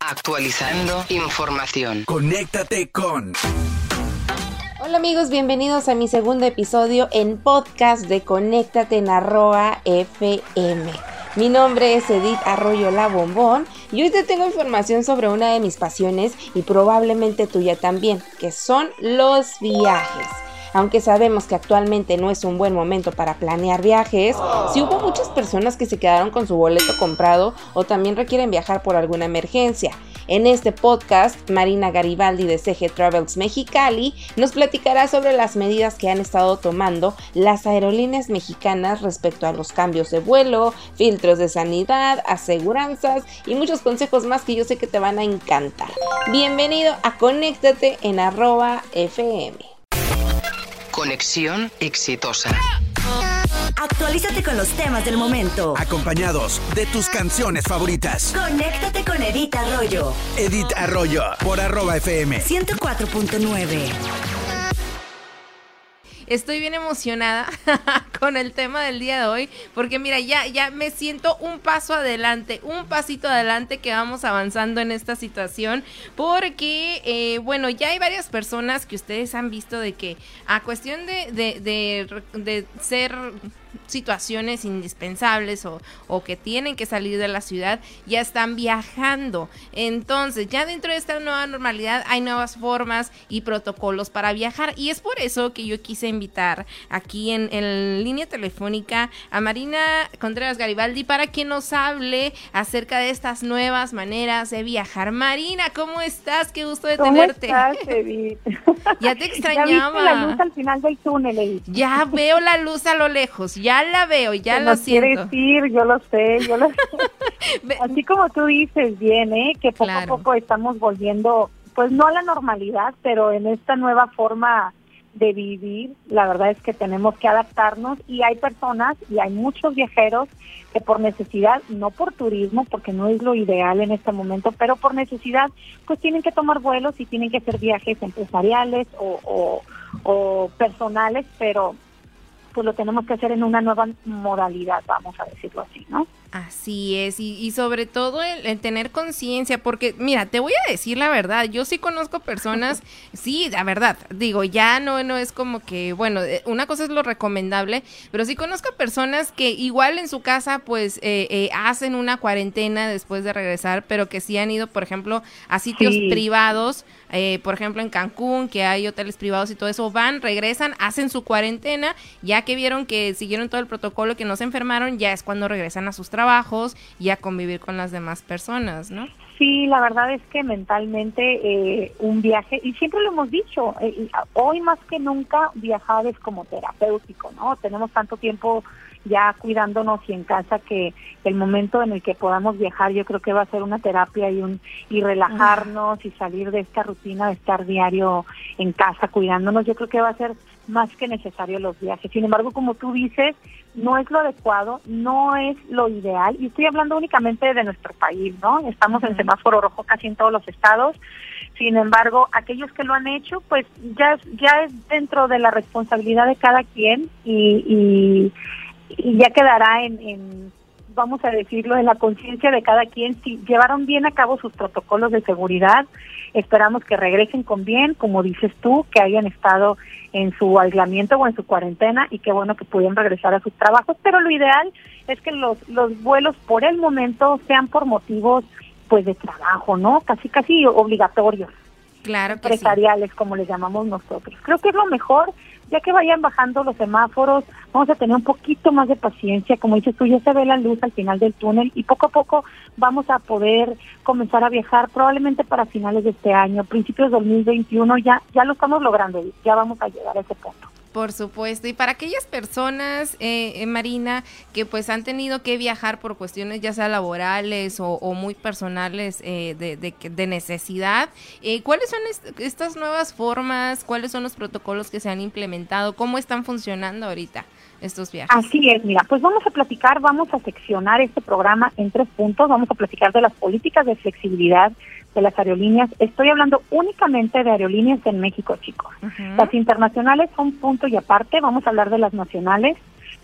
Actualizando información. Conéctate con... Hola amigos, bienvenidos a mi segundo episodio en podcast de Conéctate en arroa FM. Mi nombre es Edith Arroyo La Bombón y hoy te tengo información sobre una de mis pasiones y probablemente tuya también, que son los viajes. Aunque sabemos que actualmente no es un buen momento para planear viajes, si hubo muchas personas que se quedaron con su boleto comprado o también requieren viajar por alguna emergencia. En este podcast, Marina Garibaldi de CG Travels Mexicali nos platicará sobre las medidas que han estado tomando las aerolíneas mexicanas respecto a los cambios de vuelo, filtros de sanidad, aseguranzas y muchos consejos más que yo sé que te van a encantar. Bienvenido a Conéctate en arroba FM. Conexión exitosa. Actualízate con los temas del momento. Acompañados de tus canciones favoritas. Conéctate con Edith Arroyo. Edith Arroyo por arroba FM. 104.9. Estoy bien emocionada con el tema del día de hoy porque mira, ya, ya me siento un paso adelante, un pasito adelante que vamos avanzando en esta situación porque, eh, bueno, ya hay varias personas que ustedes han visto de que a cuestión de, de, de, de ser situaciones indispensables o, o, que tienen que salir de la ciudad, ya están viajando. Entonces, ya dentro de esta nueva normalidad hay nuevas formas y protocolos para viajar. Y es por eso que yo quise invitar aquí en, en línea telefónica a Marina Contreras Garibaldi para que nos hable acerca de estas nuevas maneras de viajar. Marina, ¿cómo estás? Qué gusto de ¿Cómo tenerte. Estás, ya te extrañaba. Ya viste la luz al final del túnel, Edith. Ya veo la luz a lo lejos, ya la veo, ya lo siento. quieres ir, yo lo sé, yo lo sé. Así como tú dices bien, ¿eh? Que poco Claro. a poco estamos volviendo, pues no a la normalidad, pero en esta nueva forma de vivir, la verdad es que tenemos que adaptarnos y hay personas y hay muchos viajeros que por necesidad, no por turismo, porque no es lo ideal en este momento, pero por necesidad, pues tienen que tomar vuelos y tienen que hacer viajes empresariales o, o, o personales, pero pues lo tenemos que hacer en una nueva modalidad, vamos a decirlo así, ¿no? Así es, y, y sobre todo el, el tener conciencia, porque mira, te voy a decir la verdad, yo sí conozco personas, sí, la verdad, digo, ya no, no es como que, bueno, eh, una cosa es lo recomendable, pero sí conozco personas que igual en su casa pues eh, eh, hacen una cuarentena después de regresar, pero que sí han ido, por ejemplo, a sitios Sí. privados, eh, por ejemplo en Cancún, que hay hoteles privados y todo eso, van, regresan, hacen su cuarentena, ya que vieron que siguieron todo el protocolo, que no se enfermaron, ya es cuando regresan a sus trabajos y a convivir con las demás personas, ¿no? Sí, la verdad es que mentalmente eh, un viaje, y siempre lo hemos dicho, eh, hoy más que nunca viajar es como terapéutico, ¿no? Tenemos tanto tiempo ya cuidándonos y en casa que el momento en el que podamos viajar yo creo que va a ser una terapia y un y relajarnos y salir de esta rutina de estar diario en casa cuidándonos, yo creo que va a ser más que necesario los viajes. Sin embargo, como tú dices, no es lo adecuado, no es lo ideal, y estoy hablando únicamente de nuestro país, ¿no? Estamos en semáforo rojo casi en todos los estados, sin embargo, aquellos que lo han hecho, pues ya, es- ya es dentro de la responsabilidad de cada quien y, y, y ya quedará en, en, vamos a decirlo, en la conciencia de cada quien si llevaron bien a cabo sus protocolos de seguridad. Esperamos que regresen con bien, como dices tú, que hayan estado en su aislamiento o en su cuarentena y que bueno que pudieran regresar a sus trabajos, pero lo ideal es que los, los vuelos por el momento sean por motivos pues de trabajo, ¿no? Casi casi obligatorios, Claro que sí. empresariales como les llamamos nosotros. Creo que es lo mejor, ya que vayan bajando los semáforos, vamos a tener un poquito más de paciencia, como dices tú, ya se ve la luz al final del túnel y poco a poco vamos a poder comenzar a viajar, probablemente para finales de este año, principios de 2021, ya, ya lo estamos logrando, ya vamos a llegar a ese punto. Por supuesto. Y para aquellas personas, eh, eh, Marina, que pues han tenido que viajar por cuestiones ya sea laborales o, muy personales eh, de, de, de necesidad, eh, ¿cuáles son est estas nuevas formas? ¿Cuáles son los protocolos que se han implementado? ¿Cómo están funcionando ahorita estos viajes? Así es, mira, pues vamos a platicar, vamos a seccionar este programa en tres puntos, vamos a platicar de las políticas de flexibilidad de las aerolíneas. Estoy hablando únicamente de aerolíneas en México, chicos. Las internacionales son punto y aparte, vamos a hablar de las nacionales.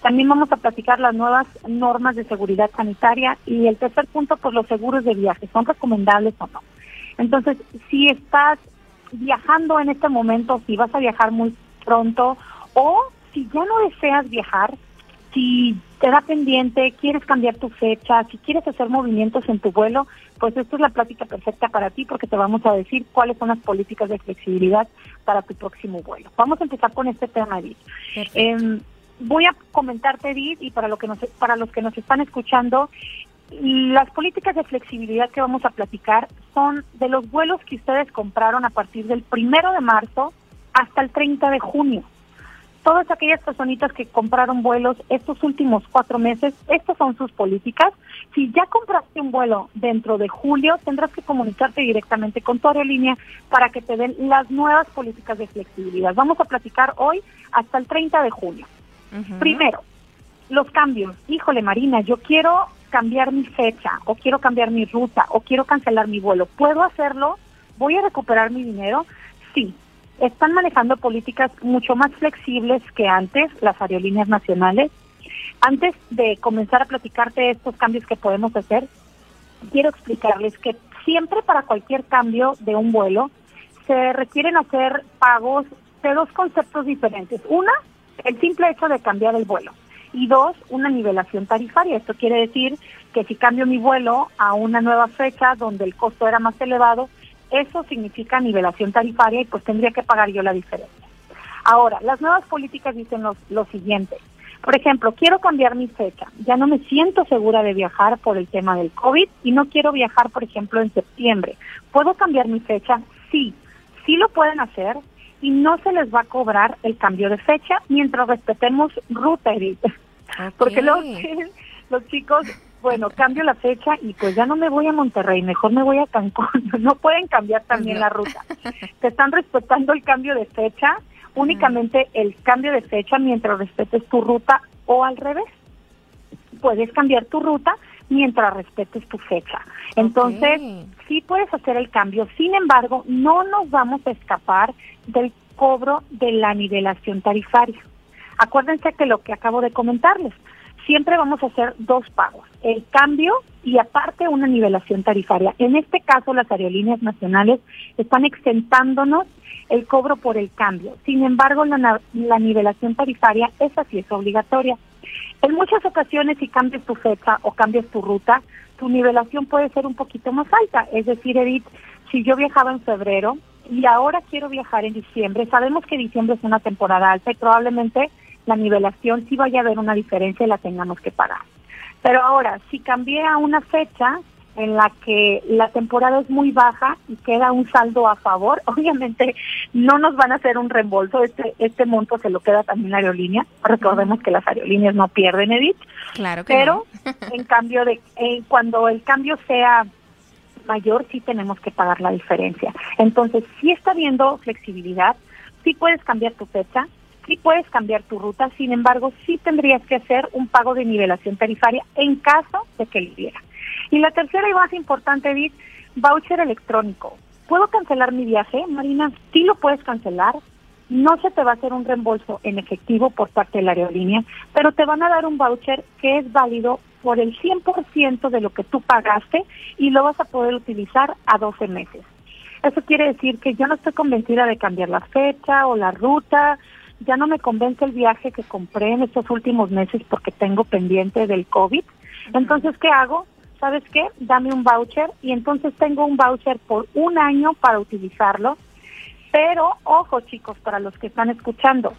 También vamos a platicar las nuevas normas de seguridad sanitaria y el tercer punto, pues los seguros de viaje, ¿son recomendables o no? Entonces, si estás viajando en este momento, si vas a viajar muy pronto o si ya no deseas viajar, si te da pendiente, quieres cambiar tu fecha, si quieres hacer movimientos en tu vuelo, pues esta es la plática perfecta para ti porque te vamos a decir cuáles son las políticas de flexibilidad para tu próximo vuelo. Vamos a empezar con este tema, Edith. Eh, voy a comentarte, Edith, y para, lo que nos, para los que nos están escuchando, las políticas de flexibilidad que vamos a platicar son de los vuelos que ustedes compraron a partir del primero de marzo hasta el 30 de junio. Todas aquellas personitas que compraron vuelos estos últimos cuatro meses, estas son sus políticas. Si ya compraste un vuelo dentro de julio, tendrás que comunicarte directamente con tu aerolínea para que te den las nuevas políticas de flexibilidad. Vamos a platicar hoy hasta el 30 de junio. Primero, los cambios. Híjole, Marina, yo quiero cambiar mi fecha o quiero cambiar mi ruta o quiero cancelar mi vuelo. ¿Puedo hacerlo? ¿Voy a recuperar mi dinero? Sí. Están manejando políticas mucho más flexibles que antes las aerolíneas nacionales. Antes de comenzar a platicarte estos cambios que podemos hacer, quiero explicarles que siempre para cualquier cambio de un vuelo se requieren hacer pagos de dos conceptos diferentes. Una, el simple hecho de cambiar el vuelo. Y dos, una nivelación tarifaria. Esto quiere decir que si cambio mi vuelo a una nueva fecha donde el costo era más elevado, eso significa nivelación tarifaria y pues tendría que pagar yo la diferencia. Ahora, las nuevas políticas dicen lo, lo siguiente. Por ejemplo, quiero cambiar mi fecha. Ya no me siento segura de viajar por el tema del COVID y no quiero viajar, por ejemplo, en septiembre. ¿Puedo cambiar mi fecha? Sí, sí lo pueden hacer y no se les va a cobrar el cambio de fecha mientras respetemos ruta, Edith. Porque los, los chicos, bueno, cambio la fecha y pues ya no me voy a Monterrey, mejor me voy a Cancún. No pueden cambiar también la ruta. Te están respetando el cambio de fecha, únicamente el cambio de fecha mientras respetes tu ruta o al revés. Puedes cambiar tu ruta mientras respetes tu fecha. Entonces, sí puedes hacer el cambio. Sin embargo, no nos vamos a escapar del cobro de la nivelación tarifaria. Acuérdense que lo que acabo de comentarles, siempre vamos a hacer dos pagos, el cambio y aparte una nivelación tarifaria. En este caso, las aerolíneas nacionales están exentándonos el cobro por el cambio. Sin embargo, la, la nivelación tarifaria, esa sí es obligatoria. En muchas ocasiones, si cambias tu fecha o cambias tu ruta, tu nivelación puede ser un poquito más alta. Es decir, Edith, si yo viajaba en febrero y ahora quiero viajar en diciembre, sabemos que diciembre es una temporada alta y probablemente la nivelación sí vaya a haber una diferencia y la tengamos que pagar. Pero ahora, si cambié a una fecha en la que la temporada es muy baja y queda un saldo a favor, obviamente no nos van a hacer un reembolso, este este monto se lo queda también la aerolínea. Recordemos que las aerolíneas no pierden, Edith. Claro que Pero en cambio de eh, cuando el cambio sea mayor, sí tenemos que pagar la diferencia. Entonces, si está habiendo flexibilidad, sí puedes cambiar tu fecha, sí puedes cambiar tu ruta, sin embargo, sí tendrías que hacer un pago de nivelación tarifaria en caso de que lo hubiera. Y la tercera y más importante, Edith, voucher electrónico. ¿Puedo cancelar mi viaje, Marina? Sí lo puedes cancelar. No se te va a hacer un reembolso en efectivo por parte de la aerolínea, pero te van a dar un voucher que es válido por el 100% de lo que tú pagaste y lo vas a poder utilizar a 12 meses. Eso quiere decir que yo no estoy convencida de cambiar la fecha o la ruta, ya no me convence el viaje que compré en estos últimos meses porque tengo pendiente del COVID. Entonces, ¿qué hago? ¿Sabes qué? Dame un voucher y entonces tengo un voucher por un año para utilizarlo. Pero, ojo chicos, para los que están escuchando,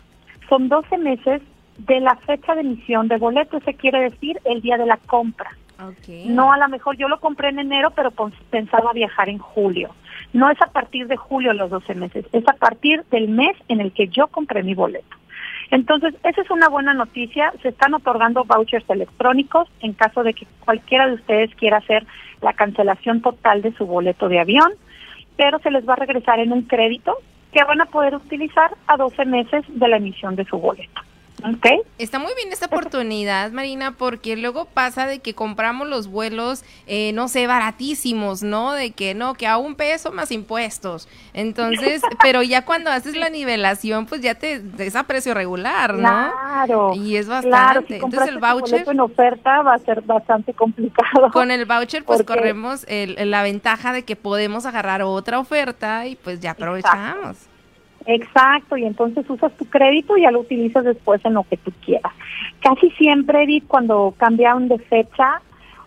son 12 meses de la fecha de emisión de boleto, eso quiere decir el día de la compra. Okay. No, a lo mejor yo lo compré en enero, pero pensaba viajar en julio. No es a partir de julio los 12 meses, es a partir del mes en el que yo compré mi boleto. Entonces, esa es una buena noticia. Se están otorgando vouchers electrónicos en caso de que cualquiera de ustedes quiera hacer la cancelación total de su boleto de avión, pero se les va a regresar en un crédito que van a poder utilizar a 12 meses de la emisión de su boleto. ¿Ok? Está muy bien esta oportunidad, Marina, porque luego pasa de que compramos los vuelos, eh, no sé, baratísimos, ¿no? De que no, que a un peso más impuestos. Entonces, pero ya cuando haces la nivelación, pues ya te es a precio regular, ¿no? Claro. Y es Claro, bastante. si Entonces el voucher, en oferta va a ser bastante complicado. con el voucher, pues corremos el- la ventaja de que podemos agarrar otra oferta y pues ya aprovechamos. Exacto, y entonces usas tu crédito y ya lo utilizas después en lo que tú quieras. Casi siempre, Edith, cuando cambian de fecha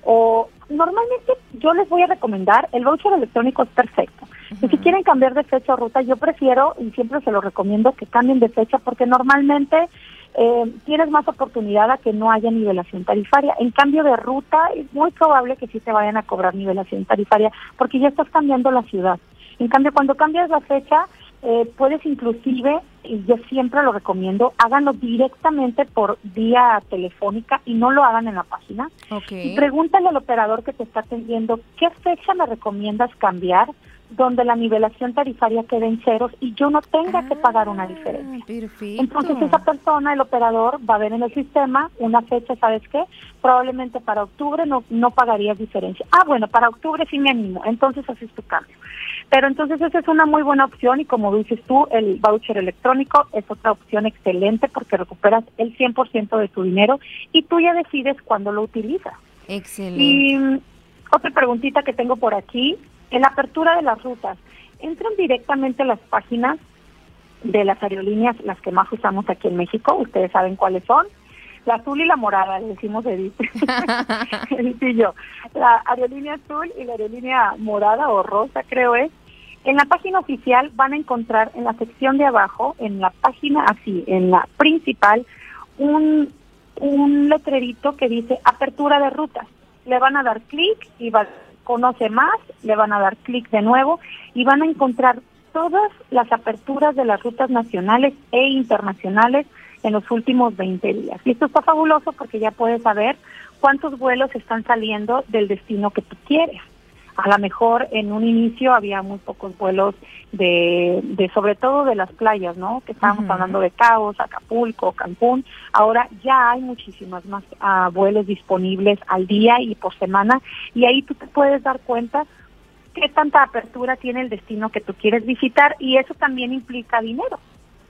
o normalmente yo les voy a recomendar, el voucher electrónico es perfecto. Y si quieren cambiar de fecha o ruta, yo prefiero y siempre se lo recomiendo que cambien de fecha porque normalmente eh, tienes más oportunidad a que no haya nivelación tarifaria. En cambio de ruta, es muy probable que sí te vayan a cobrar nivelación tarifaria porque ya estás cambiando la ciudad. En cambio, cuando cambias la fecha, eh, puedes inclusive, y yo siempre lo recomiendo, háganlo directamente por vía telefónica y no lo hagan en la página. Ok. Y pregúntale al operador que te está atendiendo qué fecha me recomiendas cambiar donde la nivelación tarifaria quede en ceros y yo no tenga que pagar una diferencia. Ah, Perfecto. Entonces esa persona, el operador, va a ver en el sistema una fecha, ¿sabes qué? Probablemente para octubre no, no pagarías diferencia. Ah, bueno, para octubre sí me animo, entonces haces tu cambio. Pero entonces esa es una muy buena opción y como dices tú, el voucher electrónico es otra opción excelente porque recuperas el 100% de tu dinero y tú ya decides cuándo lo utilizas. Excelente. Y otra preguntita que tengo por aquí, en la apertura de las rutas, entran directamente a las páginas de las aerolíneas, las que más usamos aquí en México, ustedes saben cuáles son, la azul y la morada, le decimos Edith, Edith y yo, la aerolínea azul y la aerolínea morada o rosa creo es, en la página oficial van a encontrar en la sección de abajo, en la página así, en la principal, un, un letrerito que dice apertura de rutas. Le van a dar clic y va, conoce más, le van a dar clic de nuevo y van a encontrar todas las aperturas de las rutas nacionales e internacionales en los últimos 20 días. Y esto está fabuloso porque ya puedes saber cuántos vuelos están saliendo del destino que tú quieres. A lo mejor en un inicio había muy pocos vuelos de, de sobre todo de las playas, ¿no? Que estábamos hablando de Cabos, Acapulco, Cancún. Ahora ya hay muchísimas más ah, vuelos disponibles al día y por semana y ahí tú te puedes dar cuenta qué tanta apertura tiene el destino que tú quieres visitar y eso también implica dinero.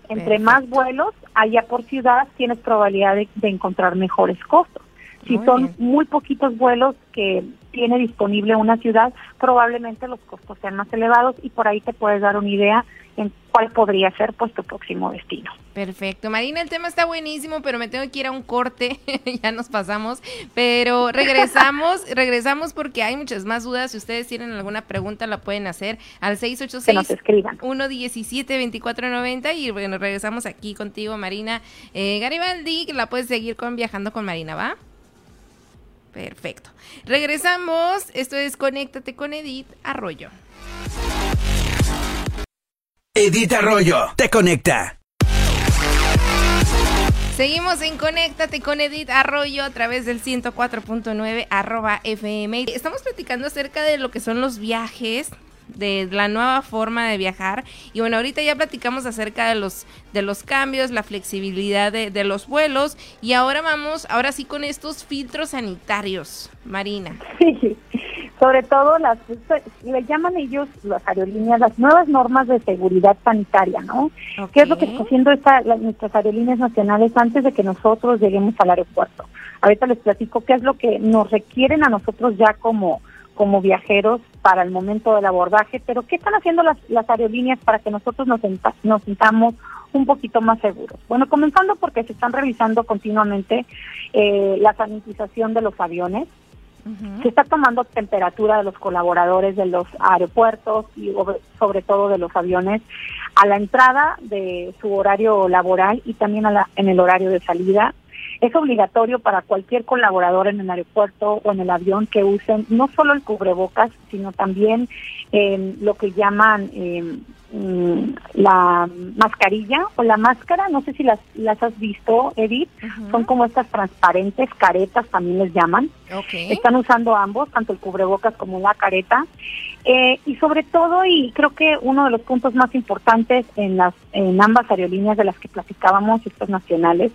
Entre Perfecto. más vuelos haya por ciudad, tienes probabilidad de, de encontrar mejores costos. Si Muy son bien. muy poquitos vuelos que tiene disponible una ciudad, probablemente los costos sean más elevados y por ahí te puedes dar una idea en cuál podría ser pues tu próximo destino. Perfecto. Marina, el tema está buenísimo, pero me tengo que ir a un corte. ya nos pasamos. Pero regresamos, regresamos porque hay muchas más dudas. Si ustedes tienen alguna pregunta, la pueden hacer al Que nos 686 escriban. 117 2490 y bueno, regresamos aquí contigo, Marina eh, Garibaldi, que la puedes seguir con Viajando con Marina, ¿va? Perfecto. Regresamos. Esto es Conéctate con Edith Arroyo. Edith Arroyo te conecta. Seguimos en Conéctate con Edith Arroyo a través del 104.9 arroba FM. Estamos platicando acerca de lo que son los viajes, de la nueva forma de viajar. Y bueno, ahorita ya platicamos acerca de los, de los cambios, la flexibilidad de, de los vuelos. Y ahora vamos, ahora sí con estos filtros sanitarios, Marina. Sí, sobre todo las, le llaman ellos, las aerolíneas, las nuevas normas de seguridad sanitaria, ¿no? ¿Qué es lo que está haciendo esta, las, nuestras aerolíneas nacionales antes de que nosotros lleguemos al aeropuerto? Ahorita les platico qué es lo que nos requieren a nosotros ya como, como viajeros para el momento del abordaje, pero ¿qué están haciendo las, las aerolíneas para que nosotros nos, senta- nos sintamos un poquito más seguros? Bueno, comenzando porque se están revisando continuamente eh, la sanitización de los aviones, Ujú. se está tomando temperatura de los colaboradores de los aeropuertos y sobre- sobre todo de los aviones a la entrada de su horario laboral y también a la- en el horario de salida. Es obligatorio para cualquier colaborador en el aeropuerto o en el avión que usen no solo el cubrebocas, sino también eh, lo que llaman eh, mm, la mascarilla o la máscara. No sé si las, las has visto, Edith. Son como estas transparentes, caretas también les llaman. Ok. Están usando ambos, tanto el cubrebocas como la careta. Eh, y sobre todo, y creo que uno de los puntos más importantes en las en ambas aerolíneas de las que platicábamos, estas nacionales,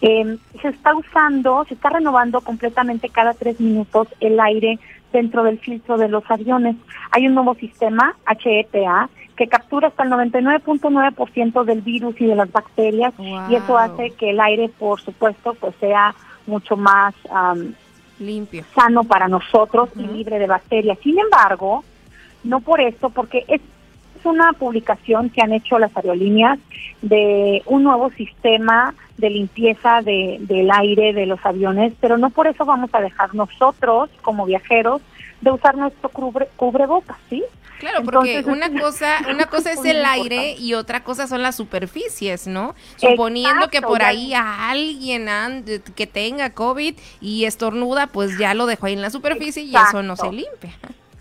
Eh, se está usando, se está renovando completamente cada tres minutos el aire dentro del filtro de los aviones. Hay un nuevo sistema, HEPA, que captura hasta el 99.9% del virus y de las bacterias y eso hace que el aire, por supuesto, pues sea mucho más limpio, sano para nosotros y libre de bacterias. Sin embargo, no por esto, porque es una publicación que han hecho las aerolíneas de un nuevo sistema de limpieza de, del aire de los aviones, pero no por eso vamos a dejar nosotros como viajeros de usar nuestro cubre, cubrebocas, ¿sí? Claro, porque una cosa, una cosa es el aire y otra cosa son las superficies, ¿no? Suponiendo que por ahí a alguien que tenga COVID y estornuda, pues ya lo dejó ahí en la superficie y eso no se limpia.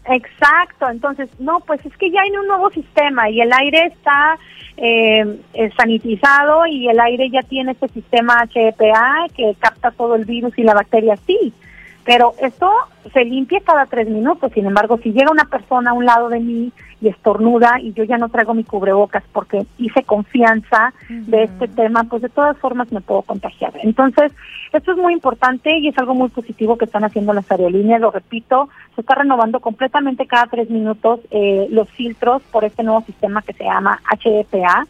Exacto, entonces, no, pues es que ya hay un nuevo sistema y el aire está eh, sanitizado y el aire ya tiene este sistema HEPA que capta todo el virus y la bacteria, sí, pero esto se limpia cada tres minutos. Sin embargo, si llega una persona a un lado de mí y estornuda y yo ya no traigo mi cubrebocas porque hice confianza de este tema, pues de todas formas me puedo contagiar. Entonces, esto es muy importante y es algo muy positivo que están haciendo las aerolíneas. Lo repito, se está renovando completamente cada tres minutos eh, los filtros por este nuevo sistema que se llama HEPA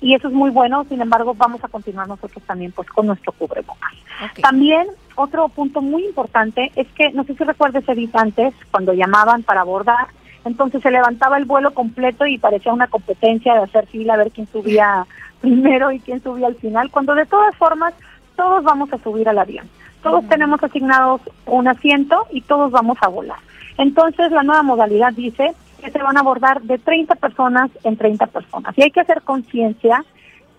y eso es muy bueno. Sin embargo, vamos a continuar nosotros también pues con nuestro cubrebocas. También otro punto muy importante es que, no sé si recuerdes, Edith, antes, cuando llamaban para abordar, entonces se levantaba el vuelo completo y parecía una competencia de hacer fila, a ver quién subía primero y quién subía al final, cuando de todas formas todos vamos a subir al avión. Todos tenemos asignados un asiento y todos vamos a volar. Entonces la nueva modalidad dice que se van a abordar de 30 personas en 30 personas. Y hay que hacer conciencia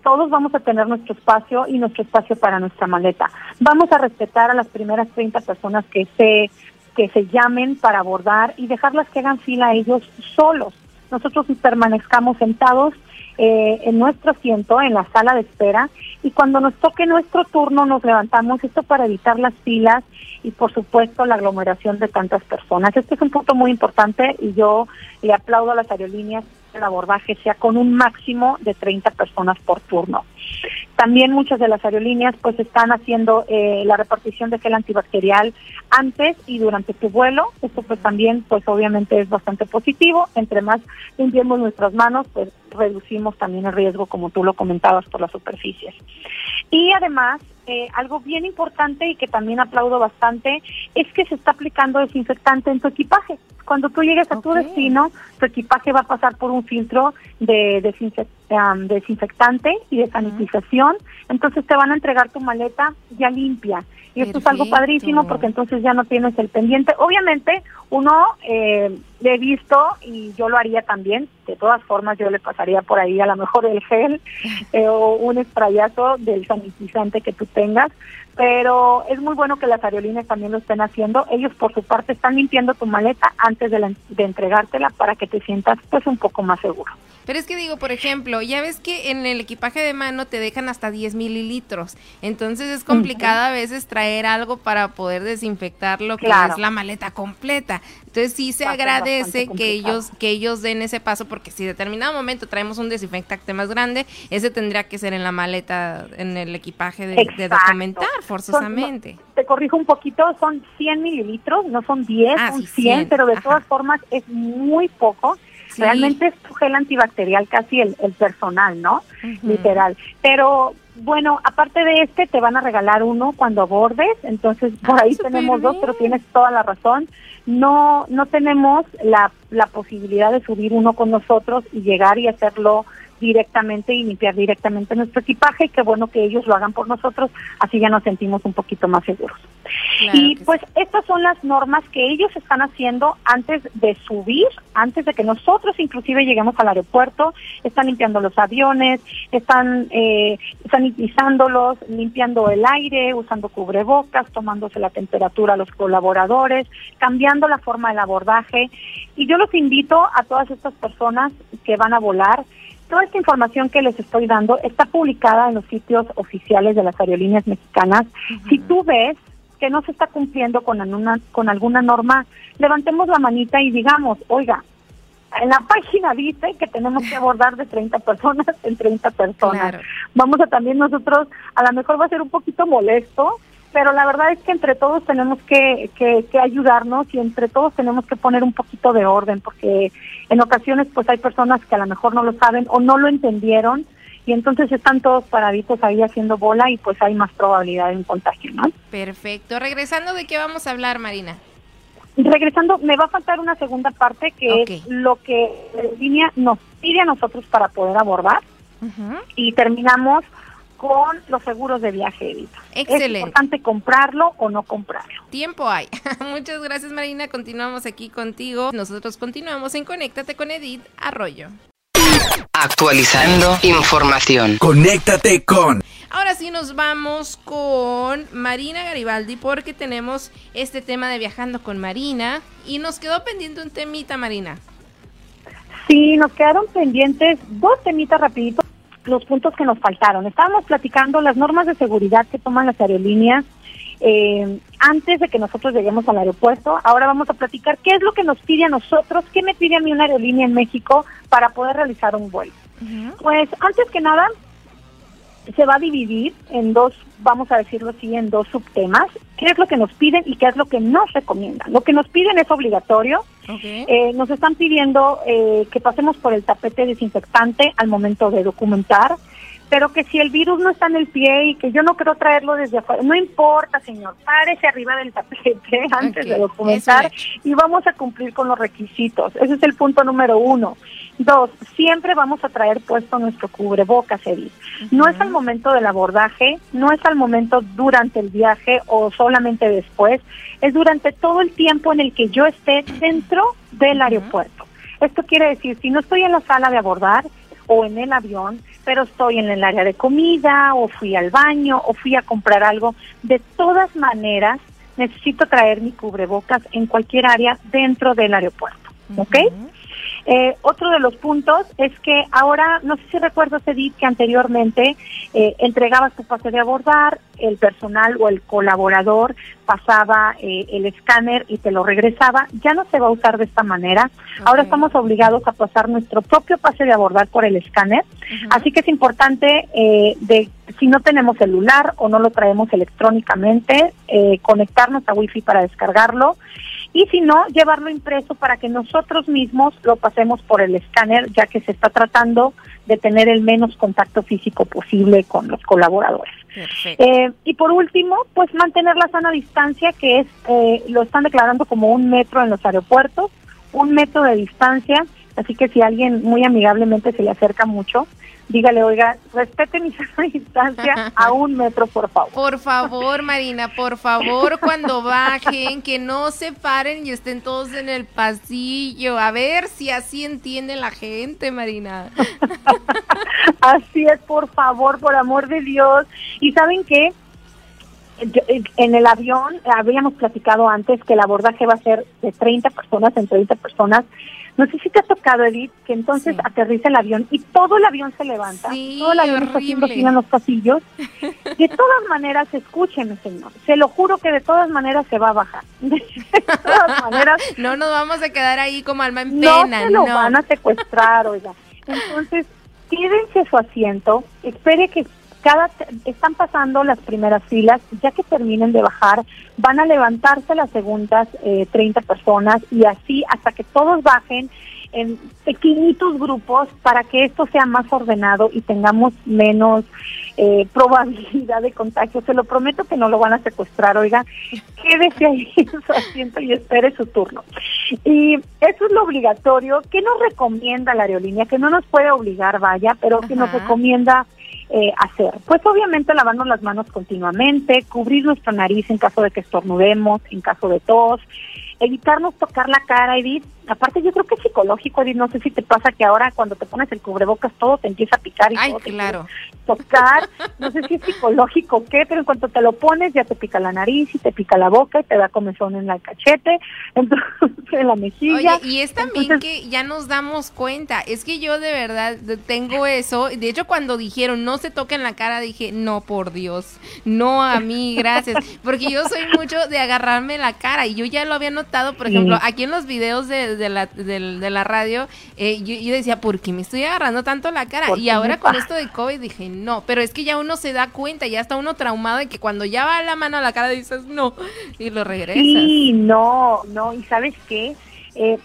todos vamos a tener nuestro espacio y nuestro espacio para nuestra maleta. Vamos a respetar a las primeras 30 personas que se que se llamen para abordar y dejarlas que hagan fila ellos solos. Nosotros permanezcamos sentados eh, en nuestro asiento, en la sala de espera, y cuando nos toque nuestro turno nos levantamos, esto para evitar las filas y por supuesto la aglomeración de tantas personas. Este es un punto muy importante y yo le aplaudo a las aerolíneas el abordaje sea con un máximo de 30 personas por turno. También muchas de las aerolíneas pues están haciendo eh, la repartición de gel antibacterial antes y durante tu vuelo. Esto pues también pues obviamente es bastante positivo. Entre más limpiemos nuestras manos pues reducimos también el riesgo como tú lo comentabas por las superficies. Y además eh, algo bien importante y que también aplaudo bastante es que se está aplicando desinfectante en tu equipaje. Cuando tú llegues a tu destino, tu equipaje va a pasar por un filtro de desinfectante y de sanitización. Entonces te van a entregar tu maleta ya limpia. Y esto es algo padrísimo porque entonces ya no tienes el pendiente. Obviamente, uno eh, le he visto y yo lo haría también. De todas formas, yo le pasaría por ahí a lo mejor el gel eh, o un sprayazo del sanitizante que tú tengas pero es muy bueno que las aerolíneas también lo estén haciendo. Ellos por su parte están limpiando tu maleta antes de, de entregártela para que te sientas pues un poco más seguro. Pero es que digo, por ejemplo, ya ves que en el equipaje de mano te dejan hasta 10 mililitros, entonces es complicado a veces traer algo para poder desinfectar lo que es la maleta completa. Entonces sí se agradece que ellos que ellos den ese paso porque si determinado momento traemos un desinfectante más grande, ese tendría que ser en la maleta, en el equipaje de, documentar forzosamente. te corrijo un poquito, son 100 mililitros, no son 10, ah, son 100, pero de todas formas es muy poco. Realmente es tu gel antibacterial casi el, personal, ¿no? Literal. Pero bueno, aparte de este, te van a regalar uno cuando abordes, entonces por ah, ahí tenemos dos, pero tienes toda la razón. No, no tenemos la, la posibilidad de subir uno con nosotros y llegar y hacerlo directamente y limpiar directamente nuestro equipaje y qué bueno que ellos lo hagan por nosotros, así ya nos sentimos un poquito más seguros. y pues estas son las normas que ellos están haciendo antes de subir, antes de que nosotros inclusive lleguemos al aeropuerto, están limpiando los aviones, están eh, sanitizándolos, limpiando el aire, usando cubrebocas, tomándose la temperatura a los colaboradores, cambiando la forma del abordaje. Y yo los invito a todas estas personas que van a volar, Toda esta información que les estoy dando está publicada en los sitios oficiales de las aerolíneas mexicanas. Si tú ves que no se está cumpliendo con alguna, con alguna norma, levantemos la manita y digamos, oiga, en la página dice que tenemos que abordar de 30 personas en 30 personas. vamos a también nosotros, a lo mejor va a ser un poquito molesto, pero la verdad es que entre todos tenemos que, que, que, ayudarnos y entre todos tenemos que poner un poquito de orden, porque en ocasiones pues hay personas que a lo mejor no lo saben o no lo entendieron y entonces están todos paraditos ahí haciendo bola y pues hay más probabilidad de un contagio, ¿no? Perfecto. Regresando, ¿de qué vamos a hablar, Marina? Regresando, me va a faltar una segunda parte que es lo que la línea nos pide a nosotros para poder abordar y terminamos con los seguros de viaje, Edita. Excelente. Es importante comprarlo o no comprarlo. Tiempo hay. Muchas gracias, Marina. Continuamos aquí contigo. Nosotros continuamos en Conéctate con Edith Arroyo. Actualizando información. Conéctate con. Ahora sí nos vamos con Marina Garibaldi porque tenemos este tema de viajando con Marina y nos quedó pendiente un temita, Marina. Sí, nos quedaron pendientes dos temitas rapiditos, los puntos que nos faltaron. Estábamos platicando las normas de seguridad que toman las aerolíneas eh, antes de que nosotros lleguemos al aeropuerto. Ahora vamos a platicar qué es lo que nos pide a nosotros, qué me pide a mí una aerolínea en México para poder realizar un vuelo. Pues antes que nada, se va a dividir en dos, vamos a decirlo así, en dos subtemas. ¿Qué es lo que nos piden y qué es lo que nos recomiendan? Lo que nos piden es obligatorio. Eh, nos están pidiendo eh, que pasemos por el tapete desinfectante al momento de documentar pero que si el virus no está en el pie y que yo no quiero traerlo desde afuera, no importa, señor, párese arriba del tapete antes de documentar y vamos a cumplir con los requisitos. Ese es el punto número uno. Dos, siempre vamos a traer puesto nuestro cubrebocas, Edith. No es al momento del abordaje, no es al momento durante el viaje o solamente después, es durante todo el tiempo en el que yo esté dentro del aeropuerto. Esto quiere decir, si no estoy en la sala de abordar o en el avión, pero estoy en el área de comida o fui al baño o fui a comprar algo, de todas maneras necesito traer mi cubrebocas en cualquier área dentro del aeropuerto, ¿ok? Eh, otro de los puntos es que ahora, no sé si recuerdo, Edith, que anteriormente eh, entregabas tu pase de abordar, el personal o el colaborador pasaba eh, el escáner y te lo regresaba. Ya no se va a usar de esta manera. Ahora estamos obligados a pasar nuestro propio pase de abordar por el escáner. Así que es importante, eh, de si no tenemos celular o no lo traemos electrónicamente, eh, conectarnos a Wi-Fi para descargarlo y si no, llevarlo impreso para que nosotros mismos lo pasemos por el escáner, ya que se está tratando de tener el menos contacto físico posible con los colaboradores. Eh, y por último, pues mantener la sana distancia, que es, eh, lo están declarando como un metro en los aeropuertos, un metro de distancia, así que si alguien muy amigablemente se le acerca mucho, dígale, oiga, respete mi distancia a un metro, por favor. Por favor, Marina, por favor, cuando bajen, que no se paren y estén todos en el pasillo. A ver si así entiende la gente, Marina. así es, por favor, por amor de Dios. ¿Y saben qué? En el avión habíamos platicado antes que el abordaje va a ser de 30 personas en 30 personas no sé si te ha tocado, Edith, que entonces aterriza el avión y todo el avión se levanta, todo el avión está haciendo en los pasillos. De todas maneras, escúcheme, señor, se lo juro que de todas maneras se va a bajar. De todas maneras. no nos vamos a quedar ahí como alma en pena, no. Se lo van a secuestrar, oiga. Entonces, quédense su asiento, espere que cada están pasando las primeras filas, ya que terminen de bajar, van a levantarse las segundas eh, 30 personas y así hasta que todos bajen en pequeñitos grupos para que esto sea más ordenado y tengamos menos eh, probabilidad de contagio. Se lo prometo que no lo van a secuestrar, oiga, quédese ahí en su asiento y espere su turno. Y eso es lo obligatorio. ¿Qué nos recomienda la aerolínea? Que no nos puede obligar, vaya, pero que nos recomienda eh, hacer? Pues obviamente lavarnos las manos continuamente, cubrir nuestra nariz en caso de que estornudemos, en caso de tos, evitarnos tocar la cara, Edith. Aparte, yo creo que es psicológico, Edith. No sé si te pasa que ahora cuando te pones el cubrebocas todo te empieza a picar y todo claro. tocar. No sé si es psicológico o qué, pero en cuanto te lo pones ya te pica la nariz y te pica la boca y te da comezón en el cachete, entonces en la mejilla. Oye, y es también que ya nos damos cuenta. Es que yo de verdad tengo eso. De hecho, cuando dijeron no se toquen la cara, dije, no, por Dios, no a mí, gracias. Porque yo soy mucho de agarrarme la cara y yo ya lo había notado, por ejemplo, aquí en los videos de de la, de, la radio, eh, yo, decía, ¿por qué me estoy agarrando tanto la cara? Y ahora con esto de COVID dije, no, pero es que ya uno se da cuenta, ya está uno traumado de que cuando ya va la mano a la cara dices, no, y lo regresas. Sí, no, no, y ¿sabes qué? Eh,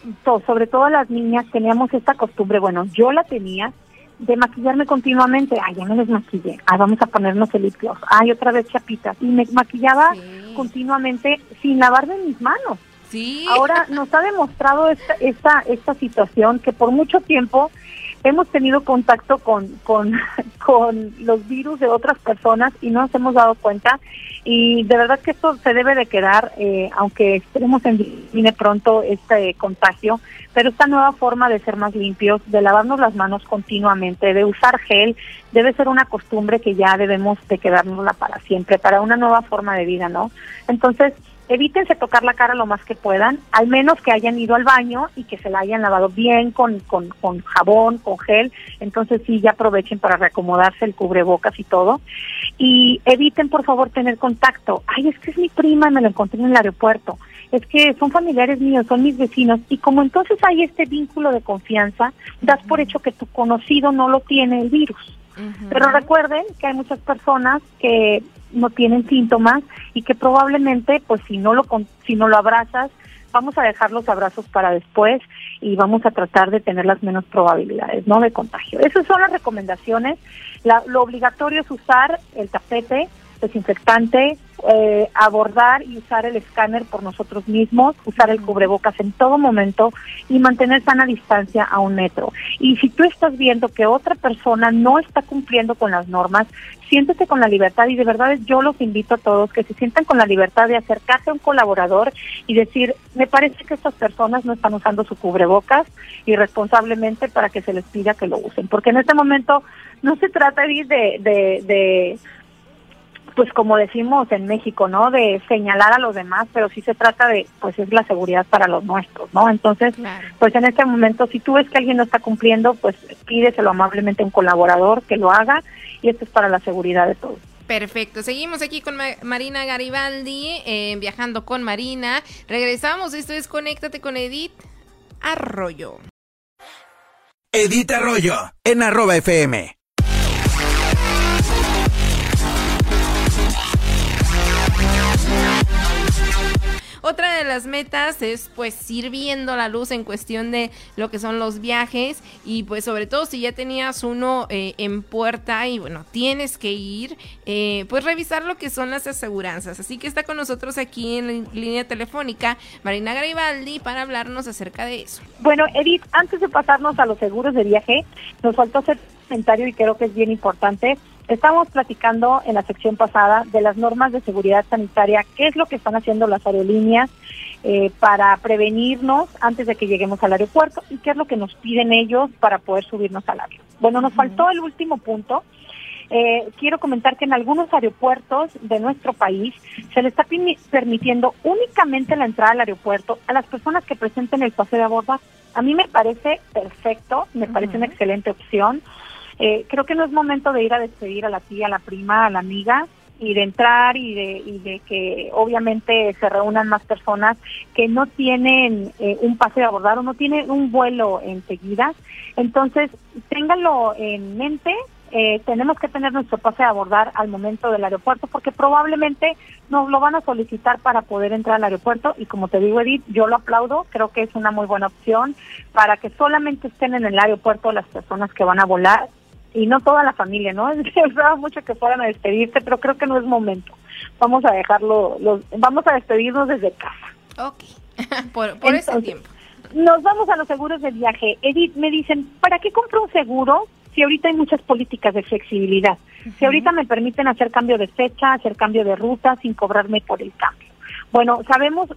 sobre todo las niñas teníamos esta costumbre, bueno, yo la tenía, de maquillarme continuamente. Ay, ya me desmaquillé. Ay, vamos a ponernos el lip gloss. Ay, otra vez chapitas. Y me maquillaba continuamente sin lavarme mis manos. Ahora nos ha demostrado esta, esta, esta situación que por mucho tiempo hemos tenido contacto con, con, con los virus de otras personas y no nos hemos dado cuenta y de verdad que esto se debe de quedar, eh, aunque esperemos en viene pronto este contagio, pero esta nueva forma de ser más limpios, de lavarnos las manos continuamente, de usar gel, debe ser una costumbre que ya debemos de quedárnosla para siempre, para una nueva forma de vida, ¿no? Entonces, evítense tocar la cara lo más que puedan, al menos que hayan ido al baño y que se la hayan lavado bien con, con, con jabón, con gel, entonces sí, ya aprovechen para reacomodarse el cubrebocas y todo. Y eviten, por favor, tener contacto. Ay, es que es mi prima y me lo encontré en el aeropuerto. Es que son familiares míos, son mis vecinos. Y como entonces hay este vínculo de confianza, das por hecho que tu conocido no lo tiene el virus. Pero recuerden que hay muchas personas que no tienen síntomas y que probablemente, pues si no lo si no lo abrazas, vamos a dejar los abrazos para después y vamos a tratar de tener las menos probabilidades, ¿no? De contagio. Esas son las recomendaciones. lo obligatorio es usar el tapete desinfectante, eh, abordar y usar el escáner por nosotros mismos, usar el cubrebocas en todo momento y mantener sana distancia a un metro. Y si tú estás viendo que otra persona no está cumpliendo con las normas, siéntete con la libertad y de verdad yo los invito a todos que se sientan con la libertad de acercarse a un colaborador y decir, me parece que estas personas no están usando su cubrebocas irresponsablemente para que se les pida que lo usen. Porque en este momento no se trata de, de, de pues como decimos en México, ¿no? De señalar a los demás, pero sí se trata de, pues es la seguridad para los nuestros, ¿no? Entonces, pues en este momento, si tú ves que alguien no está cumpliendo, pues pídeselo amablemente a un colaborador que lo haga y esto es para la seguridad de todos. Perfecto, seguimos aquí con Marina Garibaldi, eh, viajando con Marina. Regresamos, esto es Conéctate con Edith Arroyo. Edith Arroyo, en arroba FM. Otra de las metas es pues ir viendo la luz en cuestión de lo que son los viajes y pues sobre todo si ya tenías uno eh, en puerta y bueno, tienes que ir, eh, pues revisar lo que son las aseguranzas. Así que está con nosotros aquí en la línea telefónica Marina Garibaldi para hablarnos acerca de eso. Bueno, Edith, antes de pasarnos a los seguros de viaje, nos faltó hacer un comentario y creo que es bien importante Estamos platicando en la sección pasada de las normas de seguridad sanitaria, qué es lo que están haciendo las aerolíneas eh, para prevenirnos antes de que lleguemos al aeropuerto y qué es lo que nos piden ellos para poder subirnos al avión. Bueno, nos faltó el último punto. Eh, quiero comentar que en algunos aeropuertos de nuestro país se le está permitiendo únicamente la entrada al aeropuerto a las personas que presenten el pase de abordar. A mí me parece perfecto, me parece una excelente opción eh, creo que no es momento de ir a despedir a la tía, a la prima, a la amiga y de entrar y de, y de que obviamente se reúnan más personas que no tienen eh, un pase de abordar o no tienen un vuelo enseguida. Entonces, ténganlo en mente. Eh, tenemos que tener nuestro pase de abordar al momento del aeropuerto porque probablemente nos lo van a solicitar para poder entrar al aeropuerto y como te digo Edith, yo lo aplaudo, creo que es una muy buena opción para que solamente estén en el aeropuerto las personas que van a volar y no toda la familia, ¿no? Esperaba mucho que fueran a despedirse, pero creo que no es momento. Vamos a dejarlo, los, vamos a despedirnos desde casa. Ok, por, por ese tiempo. Nos vamos a los seguros de viaje. Edith, me dicen, ¿para qué compro un seguro si ahorita hay muchas políticas de flexibilidad? Si ahorita me permiten hacer cambio de fecha, hacer cambio de ruta sin cobrarme por el cambio. Bueno, sabemos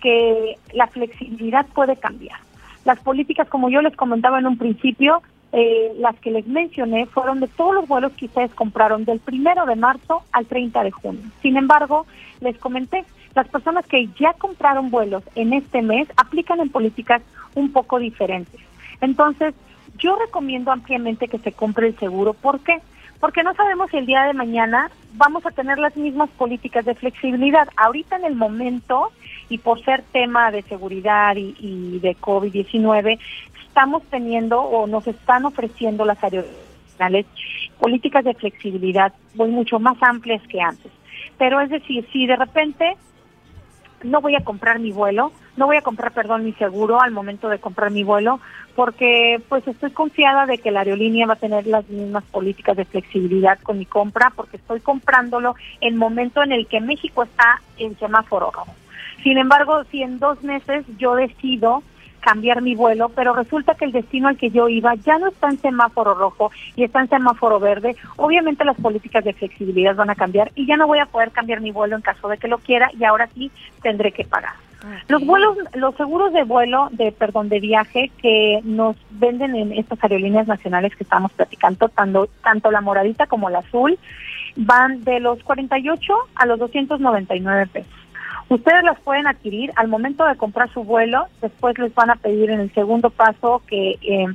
que la flexibilidad puede cambiar. Las políticas, como yo les comentaba en un principio, eh, las que les mencioné fueron de todos los vuelos que ustedes compraron del primero de marzo al 30 de junio. Sin embargo, les comenté, las personas que ya compraron vuelos en este mes aplican en políticas un poco diferentes. Entonces, yo recomiendo ampliamente que se compre el seguro. ¿Por qué? Porque no sabemos si el día de mañana vamos a tener las mismas políticas de flexibilidad. Ahorita en el momento y por ser tema de seguridad y, y de COVID-19, estamos teniendo o nos están ofreciendo las aerolíneas políticas de flexibilidad muy mucho más amplias que antes. Pero es decir, si de repente no voy a comprar mi vuelo, no voy a comprar, perdón, mi seguro al momento de comprar mi vuelo, porque pues estoy confiada de que la aerolínea va a tener las mismas políticas de flexibilidad con mi compra, porque estoy comprándolo en momento en el que México está en semáforo rojo. Sin embargo, si en dos meses yo decido cambiar mi vuelo, pero resulta que el destino al que yo iba ya no está en semáforo rojo y está en semáforo verde, obviamente las políticas de flexibilidad van a cambiar y ya no voy a poder cambiar mi vuelo en caso de que lo quiera y ahora sí tendré que pagar. Los vuelos, los seguros de vuelo, de perdón, de viaje que nos venden en estas aerolíneas nacionales que estamos platicando, tanto, tanto la moradita como la azul, van de los 48 a los 299 pesos. Ustedes las pueden adquirir al momento de comprar su vuelo, después les van a pedir en el segundo paso que eh,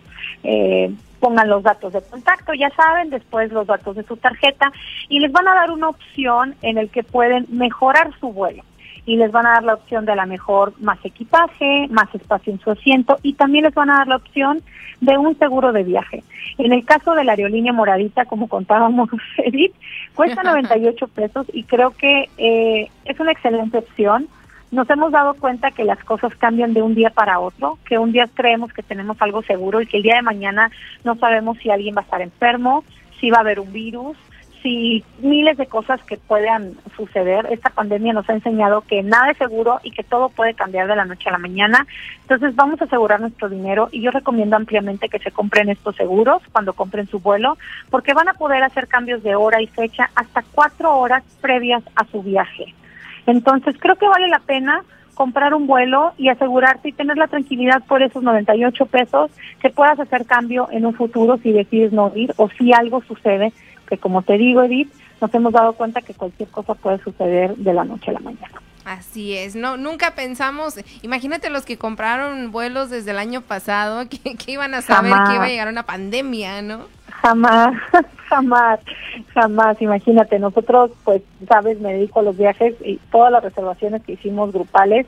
eh, pongan los datos de contacto, ya saben, después los datos de su tarjeta y les van a dar una opción en el que pueden mejorar su vuelo y les van a dar la opción de a la mejor más equipaje, más espacio en su asiento y también les van a dar la opción de un seguro de viaje. En el caso de la aerolínea Moradita, como contábamos, Edith, cuesta 98 pesos y creo que eh, es una excelente opción. Nos hemos dado cuenta que las cosas cambian de un día para otro, que un día creemos que tenemos algo seguro y que el día de mañana no sabemos si alguien va a estar enfermo, si va a haber un virus, si miles de cosas que puedan suceder. Esta pandemia nos ha enseñado que nada es seguro y que todo puede cambiar de la noche a la mañana. Entonces vamos a asegurar nuestro dinero y yo recomiendo ampliamente que se compren estos seguros cuando compren su vuelo porque van a poder hacer cambios de hora y fecha hasta cuatro horas previas a su viaje. Entonces creo que vale la pena comprar un vuelo y asegurarte y tener la tranquilidad por esos 98 pesos que puedas hacer cambio en un futuro si decides no ir o si algo sucede que como te digo, Edith, nos hemos dado cuenta que cualquier cosa puede suceder de la noche a la mañana. Así es, no, nunca pensamos, imagínate los que compraron vuelos desde el año pasado, que, iban a saber que iba a llegar una pandemia, ¿no? Jamás, jamás, jamás, imagínate, nosotros, pues, sabes, me dedico a los viajes y todas las reservaciones que hicimos grupales,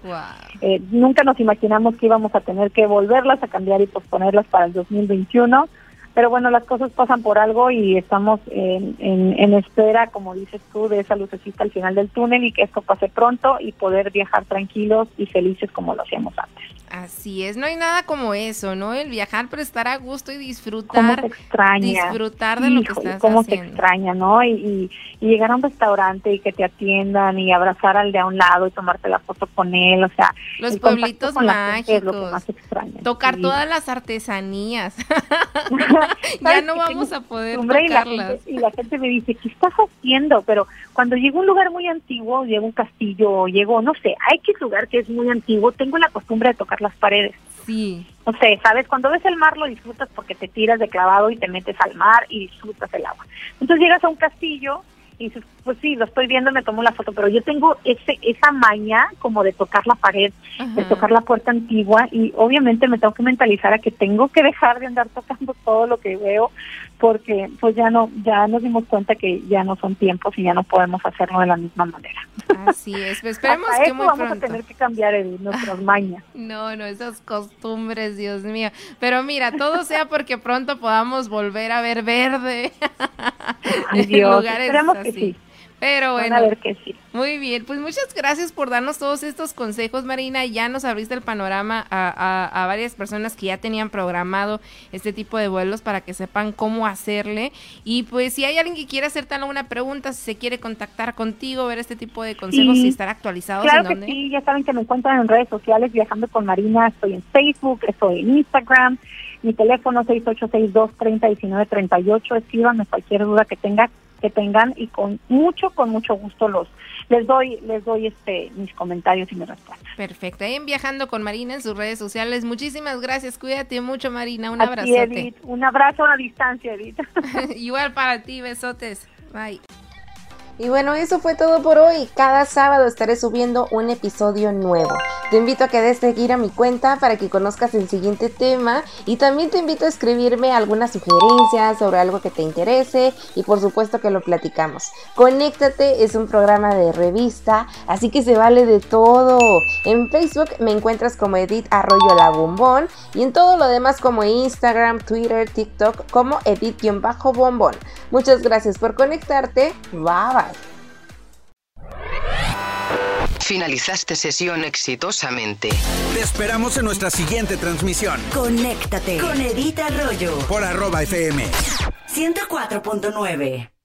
eh, nunca nos imaginamos que íbamos a tener que volverlas a cambiar y posponerlas para el 2021 pero bueno, las cosas pasan por algo y estamos en, en, espera, como dices tú, de esa lucecita al final del túnel y que esto pase pronto y poder viajar tranquilos y felices como lo hacíamos antes. Así es, no hay nada como eso, ¿no? El viajar, pero estar a gusto y disfrutar. ¿Cómo te extraña? Disfrutar de lo que estás cómo te extraña, ¿no? Y, y, llegar a un restaurante y que te atiendan y abrazar al de a un lado y tomarte la foto con él, o sea. Los pueblitos mágicos. Es lo que más extraña. Tocar todas las artesanías. ya no vamos a poder tocarlas. Y la, gente, me dice, ¿qué estás haciendo? Pero cuando llego a un lugar muy antiguo, llego a un castillo, o llego, no sé, hay que lugar que es muy antiguo, tengo la costumbre de tocar las paredes. Sí. No sé, ¿sabes? Cuando ves el mar lo disfrutas porque te tiras de clavado y te metes al mar y disfrutas el agua. Entonces llegas a un castillo y dices, pues sí, lo estoy viendo, me tomo la foto, pero yo tengo ese esa maña como de tocar la pared, de tocar la puerta antigua y obviamente me tengo que mentalizar a que tengo que dejar de andar tocando todo lo que veo porque pues ya no ya nos dimos cuenta que ya no son tiempos y ya no podemos hacerlo de la misma manera. Así es, pues esperemos que eso vamos a tener que cambiar en nuestras mañas. No, no, esas costumbres, Dios mío. Pero mira, todo sea porque pronto podamos volver a ver verde. Ay, Dios, que sí. Pero bueno, a ver que sí. muy bien, pues muchas gracias por darnos todos estos consejos, Marina. Ya nos abriste el panorama a, varias personas que ya tenían programado este tipo de vuelos para que sepan cómo hacerle. Y pues si hay alguien que quiera hacerte alguna pregunta, si se quiere contactar contigo, ver este tipo de consejos y estar actualizados. Claro que sí, ya saben que me encuentran en redes sociales viajando con Marina, estoy en Facebook, estoy en Instagram. Mi teléfono 6862-301938. Escríbanme cualquier duda que tenga que tengan y con mucho, con mucho gusto los les doy, les doy este mis comentarios y mis respuestas. Perfecto. Ahí en Viajando con Marina en sus redes sociales. Muchísimas gracias. Cuídate mucho, Marina. Un abrazo. Un abrazo a distancia, Edith. Igual para ti, besotes. Bye. Y bueno, eso fue todo por hoy. Cada sábado estaré subiendo un episodio nuevo. Te invito a que des seguir a mi cuenta para que conozcas el siguiente tema y también te invito a escribirme algunas sugerencias sobre algo que te interese y por supuesto que lo platicamos. Conéctate es un programa de revista, así que se vale de todo. En Facebook me encuentras como Edith Arroyo La Bombón y en todo lo demás como Instagram, Twitter, TikTok como Edith-Bombón. Muchas gracias por conectarte. Bye bye. Finalizaste sesión exitosamente. Te esperamos en nuestra siguiente transmisión. Conéctate con Edith Arroyo por arroba FM 104.9.